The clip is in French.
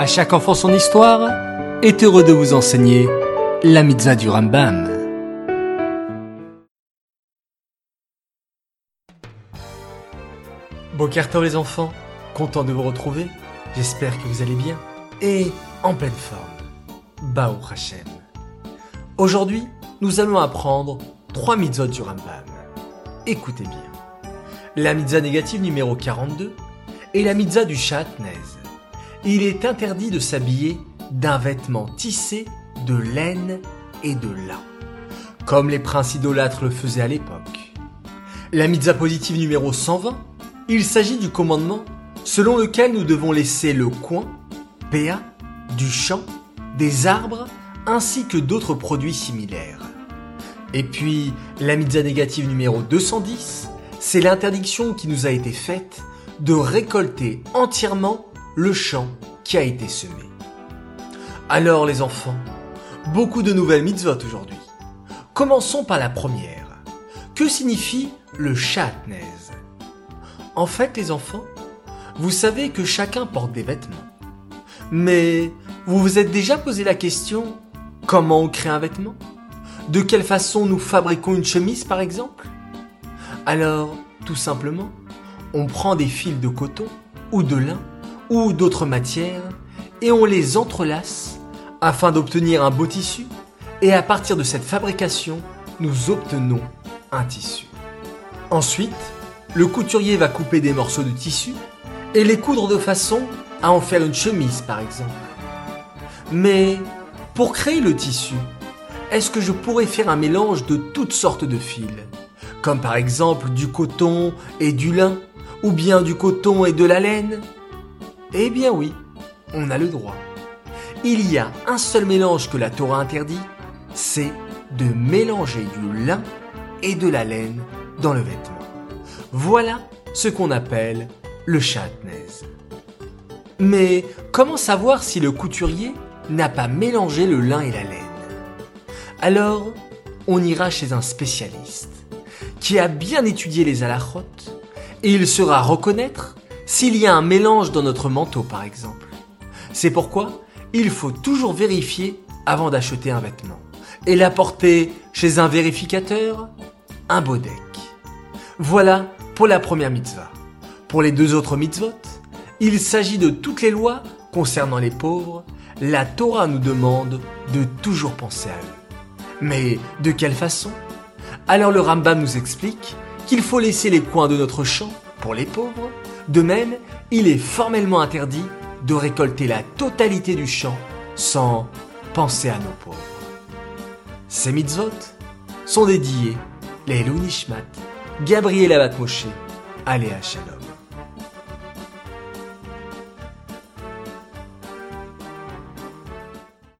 À chaque enfant son histoire est heureux de vous enseigner la mitzvah du Rambam. Bokertov les enfants, content de vous retrouver, j'espère que vous allez bien et en pleine forme. Bao Hashem. Aujourd'hui, nous allons apprendre trois mitzvot du Rambam. Écoutez bien. La mitzvah négative numéro 42 est la mitzvah du Shatnez. Il est interdit de s'habiller d'un vêtement tissé de laine et de lin, comme les princes idolâtres le faisaient à l'époque. La mitzvah positive numéro 120, il s'agit du commandement selon lequel nous devons laisser le coin, PA, du champ, des arbres ainsi que d'autres produits similaires. Et puis, la mitzvah négative numéro 210, c'est l'interdiction qui nous a été faite de récolter entièrement le champ qui a été semé. Alors les enfants, beaucoup de nouvelles mitzvot aujourd'hui. Commençons par la première. Que signifie le chatnez En fait les enfants, vous savez que chacun porte des vêtements. Mais vous vous êtes déjà posé la question comment on crée un vêtement? De quelle façon nous fabriquons une chemise par exemple? Alors, tout simplement, on prend des fils de coton ou de lin ou d'autres matières et on les entrelace afin d'obtenir un beau tissu et à partir de cette fabrication, nous obtenons un tissu. Ensuite, le couturier va couper des morceaux de tissu et les coudre de façon à en faire une chemise par exemple. Mais pour créer le tissu, est-ce que je pourrais faire un mélange de toutes sortes de fils Comme par exemple du coton et du lin Ou bien du coton et de la laine? Eh bien oui, on a le droit. Il y a un seul mélange que la Torah interdit, c'est de mélanger du lin et de la laine dans le vêtement. Voilà ce qu'on appelle le chatnez. Mais comment savoir si le couturier n'a pas mélangé le lin et la laine? Alors, on ira chez un spécialiste qui a bien étudié les alachotes et il saura reconnaître s'il y a un mélange dans notre manteau par exemple. C'est pourquoi il faut toujours vérifier avant d'acheter un vêtement et l'apporter chez un vérificateur, un bodek. Voilà pour la première mitzvah. Pour les deux autres mitzvot, il s'agit de toutes les lois concernant les pauvres. La Torah nous demande de toujours penser à eux. Mais de quelle façon? Alors le Rambam nous explique qu'il faut laisser les coins de notre champ pour les pauvres. De même, il est formellement interdit de récolter la totalité du champ sans penser à nos pauvres. Ces mitzvot sont dédiés les Nishmat, Gabriel Abat Aléa Shalom.